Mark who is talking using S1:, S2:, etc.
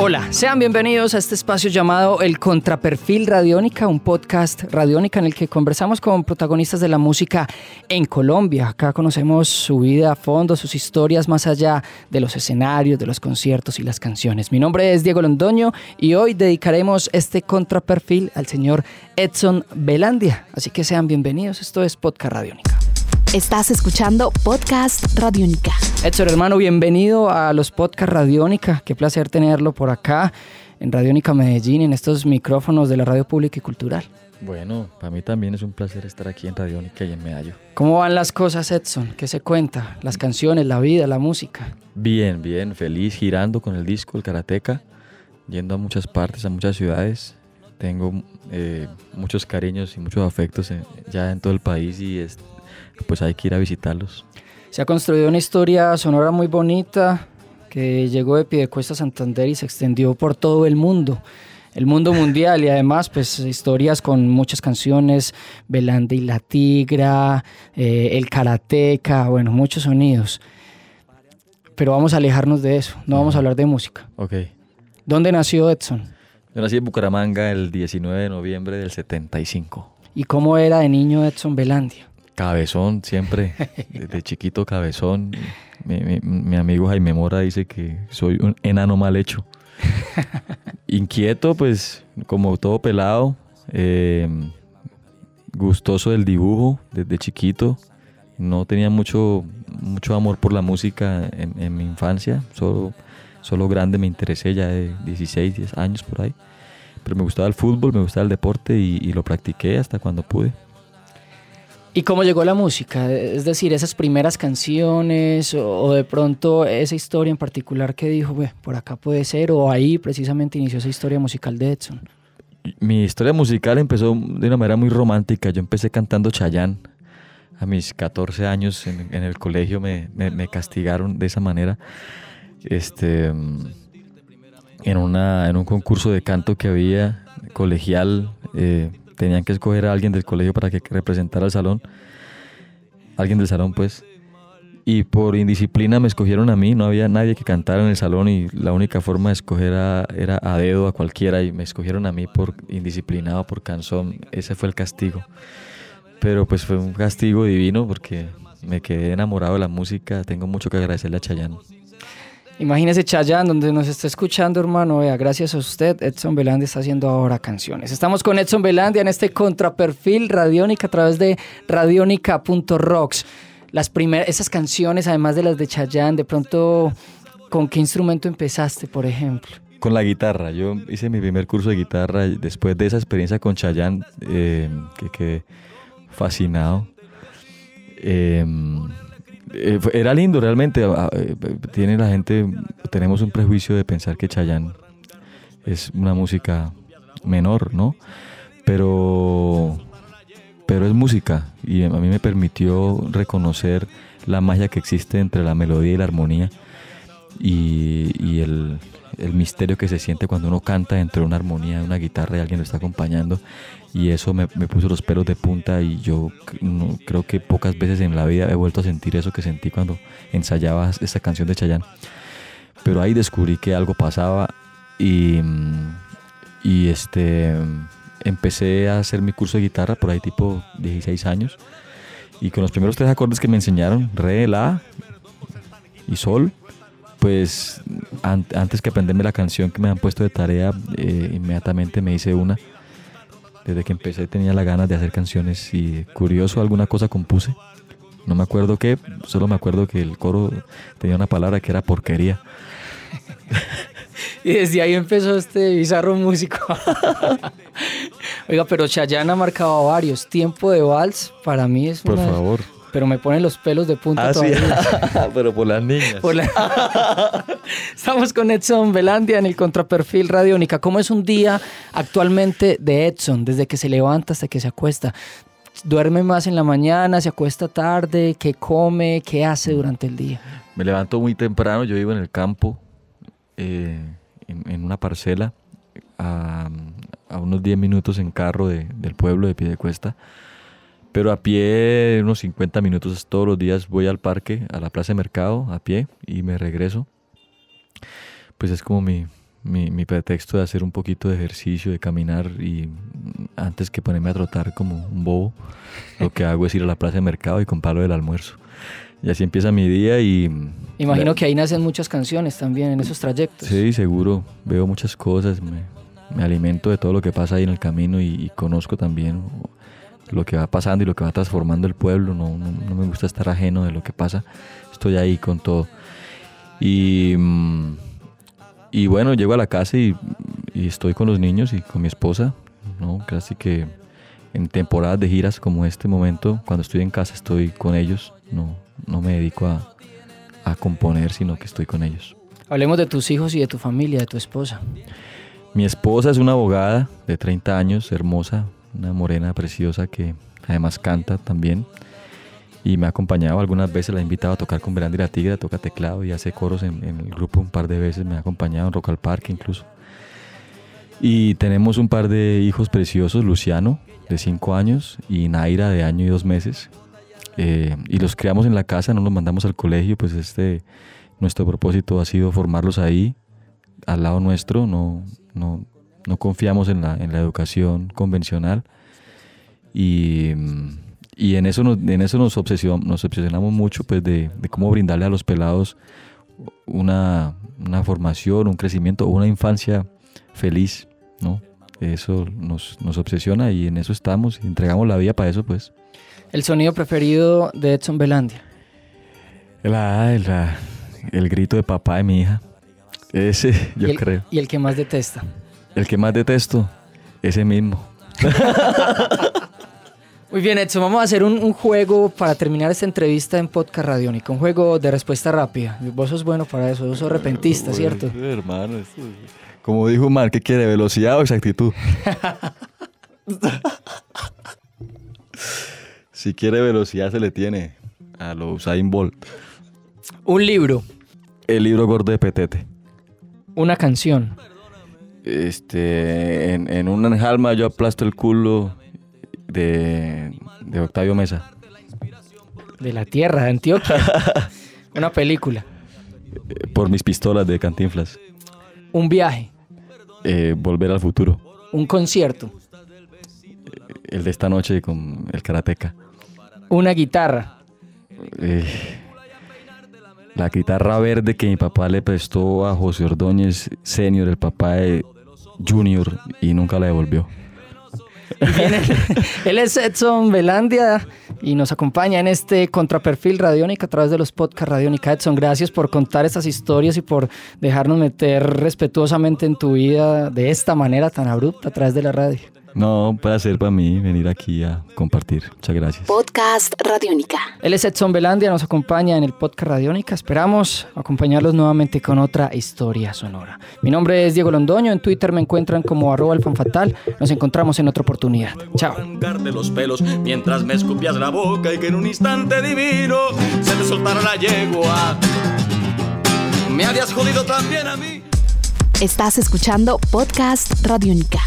S1: Hola, sean bienvenidos a este espacio llamado El Contraperfil Radiónica, un podcast radiónica en el que conversamos con protagonistas de la música en Colombia. Acá conocemos su vida a fondo, sus historias más allá de los escenarios, de los conciertos y las canciones. Mi nombre es Diego Londoño y hoy dedicaremos este contraperfil al señor Edson Belandia. Así que sean bienvenidos, esto es Podcast Radiónica.
S2: Estás escuchando Podcast Radiónica.
S1: Edson, hermano, bienvenido a los Podcast Radiónica. Qué placer tenerlo por acá en Radiónica Medellín, en estos micrófonos de la radio pública y cultural.
S3: Bueno, para mí también es un placer estar aquí en Radiónica y en Medallo.
S1: ¿Cómo van las cosas, Edson? ¿Qué se cuenta? Las canciones, la vida, la música.
S3: Bien, bien, feliz, girando con el disco, el Karateca, yendo a muchas partes, a muchas ciudades. Tengo eh, muchos cariños y muchos afectos ya en todo el país y es, pues hay que ir a visitarlos.
S1: Se ha construido una historia sonora muy bonita que llegó de Piedecuesta a Santander y se extendió por todo el mundo, el mundo mundial y además pues historias con muchas canciones, Belanda y la Tigra, eh, el Karateca, bueno, muchos sonidos. Pero vamos a alejarnos de eso, no vamos a hablar de música.
S3: Ok.
S1: ¿Dónde nació Edson?
S3: Yo nací en Bucaramanga el 19 de noviembre del 75.
S1: ¿Y cómo era de niño Edson Belandia?
S3: Cabezón, siempre. Desde chiquito cabezón. Mi, amigo Jaime Mora dice que soy un enano mal hecho. Inquieto, pues, como todo pelado. Eh, gustoso del dibujo desde chiquito. No tenía mucho, mucho amor por la música en, mi infancia. Solo, solo grande me interesé ya de 16, 10 años por ahí. Pero me gustaba el fútbol, me gustaba el deporte y lo practiqué hasta cuando pude.
S1: ¿Y cómo llegó la música? Es decir, esas primeras canciones o, de pronto esa historia en particular que dijo, por acá puede ser, o ahí precisamente inició esa historia musical de Edson.
S3: Mi historia musical empezó de una manera muy romántica. Yo empecé cantando Chayán. A mis 14 años en, el colegio me, castigaron de esa manera. Este, en, una, en un concurso de canto que había colegial. Eh, tenían que escoger a alguien del colegio para que representara al salón. Alguien del salón, pues. Y por indisciplina me escogieron a mí, no había nadie que cantara en el salón y la única forma de escoger era a dedo a cualquiera y me escogieron a mí por indisciplinado, por canción. Ese fue el castigo. Pero pues fue un castigo divino porque me quedé enamorado de la música. Tengo mucho que agradecerle a Chayanne.
S1: Imagínese Chayán, donde nos está escuchando, hermano. Vea, gracias a usted, Edson Belandia está haciendo ahora canciones. Estamos con Edson Belandia en este contraperfil radiónica a través de radionica.rocks. Las primeras, esas canciones, además de las de Chayán, de pronto, ¿con qué instrumento empezaste, por ejemplo?
S3: Con la guitarra. Yo hice mi primer curso de guitarra después de esa experiencia con Chayán, eh, que quedé fascinado. Eh, eh, era lindo realmente. Ah, eh, tiene la gente, tenemos un prejuicio de pensar que Chayanne es una música menor, ¿no? Pero, pero es música y a mí me permitió reconocer la magia que existe entre la melodía y la armonía y, el, el, misterio que se siente cuando uno canta dentro de una armonía, de una guitarra y alguien lo está acompañando y eso me, puso los pelos de punta y yo creo que pocas veces en la vida he vuelto a sentir eso que sentí cuando ensayaba esta canción de Chayanne. Pero ahí descubrí que algo pasaba y, y este, empecé a hacer mi curso de guitarra por ahí tipo 16 años y con los primeros tres acordes que me enseñaron, re, la y sol, pues antes que aprenderme la canción que me han puesto de tarea, eh, inmediatamente me hice una desde que empecé tenía la ganas de hacer canciones y curioso alguna cosa compuse. No me acuerdo qué, solo me acuerdo que el coro tenía una palabra que era porquería.
S1: y desde ahí empezó este bizarro músico. Oiga, pero Chayanne ha marcado varios. Tiempo de vals para mí es
S3: Por favor
S1: pero me ponen los pelos de punta
S3: ah, todavía. pero por las niñas.
S1: Estamos con Edson Belandia en el contraperfil Radiónica. ¿Cómo es un día actualmente de Edson, desde que se levanta hasta que se acuesta? ¿Duerme más en la mañana, se acuesta tarde? ¿Qué come? ¿Qué hace durante el día?
S3: Me levanto muy temprano, yo vivo en el campo, eh, en, una parcela, a, a unos 10 minutos en carro de- del pueblo de Piedecuesta. Pero a pie, unos 50 minutos todos los días voy al parque, a la plaza de mercado, a pie, y me regreso. Pues es como mi, mi, mi pretexto de hacer un poquito de ejercicio, de caminar, y antes que ponerme a trotar como un bobo, lo que hago es ir a la plaza de mercado y comprarlo del almuerzo. Y así empieza mi día y...
S1: Imagino que ahí nacen muchas canciones también en esos trayectos.
S3: Sí, seguro. Veo muchas cosas, me, me alimento de todo lo que pasa ahí en el camino y, y conozco también lo que va pasando y lo que va transformando el pueblo. No, no, no me gusta estar ajeno de lo que pasa. Estoy ahí con todo. Y, mm, y bueno, llego a la casa y, y estoy con los niños y con mi esposa. ¿no? Casi que en temporadas de giras como este momento, cuando estoy en casa estoy con ellos. No, no me dedico a, a componer, sino que estoy con ellos.
S1: Hablemos de tus hijos y de tu familia, de tu esposa.
S3: Mi esposa es una abogada de 30 años, hermosa, una morena preciosa que además canta también. Y me ha acompañado algunas veces, la he invitado a tocar con Verandi la Tigre, toca teclado y hace coros en, el grupo un par de veces, me ha acompañado en Rock al incluso. Y tenemos un par de hijos preciosos, Luciano, de 5 años, y Naira, de año y dos meses. Eh, y los criamos en la casa, no los mandamos al colegio, pues este, nuestro propósito ha sido formarlos ahí, al lado nuestro, no, no, no confiamos en la, en la educación convencional y, mm, y en eso nos, en eso nos, obsesion- nos obsesionamos mucho pues de, de cómo brindarle a los pelados una, una formación, un crecimiento, una infancia feliz, ¿no? Eso nos, nos obsesiona y en eso estamos y entregamos la vida para eso pues.
S1: El sonido preferido de Edson Belandia.
S3: La- la- el grito de papá de mi hija, ese yo
S1: y el,
S3: creo.
S1: Y el que más detesta.
S3: El que más detesto, ese mismo.
S1: Muy bien, Edson, vamos a hacer un, un juego para terminar esta entrevista en Podcast Radiónica. Un juego de respuesta rápida. Vos sos bueno para eso, vos sos repentista, ¿cierto?
S3: Pues, hermano, esto es- como dijo Mar, ¿qué quiere? ¿Velocidad o exactitud? si quiere velocidad se le tiene a los Usain Bolt.
S1: Un libro,
S3: El libro gordo de Petete.
S1: una canción,
S3: Este, en, en una enjalma yo aplasto el culo de, de Octavio Mesa.
S1: de la tierra, de Antioquia. una película,
S3: Por mis pistolas de Cantinflas.
S1: un viaje,
S3: Eh, volver al futuro.
S1: un concierto,
S3: El de esta noche con el karateca.
S1: una guitarra,
S3: Eh, la guitarra verde que mi papá le prestó a José Ordóñez Senior, el papá de Junior, y nunca la devolvió.
S1: Él es Edson Belandia y nos acompaña en este contraperfil Radiónica a través de los podcasts Radiónica. Edson, gracias por contar estas historias y por dejarnos meter respetuosamente en tu vida de esta manera tan abrupta a través de la radio.
S3: No, un placer para mí venir aquí a compartir. Muchas gracias.
S2: Podcast Radiónica.
S1: Él es Edson Belandia, nos acompaña en el podcast Radiónica. Esperamos acompañarlos nuevamente con otra historia sonora. Mi nombre es Diego Londoño, en Twitter me encuentran como arroba el fanfatal. Nos encontramos en otra oportunidad. Chao.
S4: arrancarte los pelos mientras me escupías la boca y que en un instante divino se te soltara la yegua. Me habías jodido también a mí.
S2: Estás escuchando Podcast Radiónica.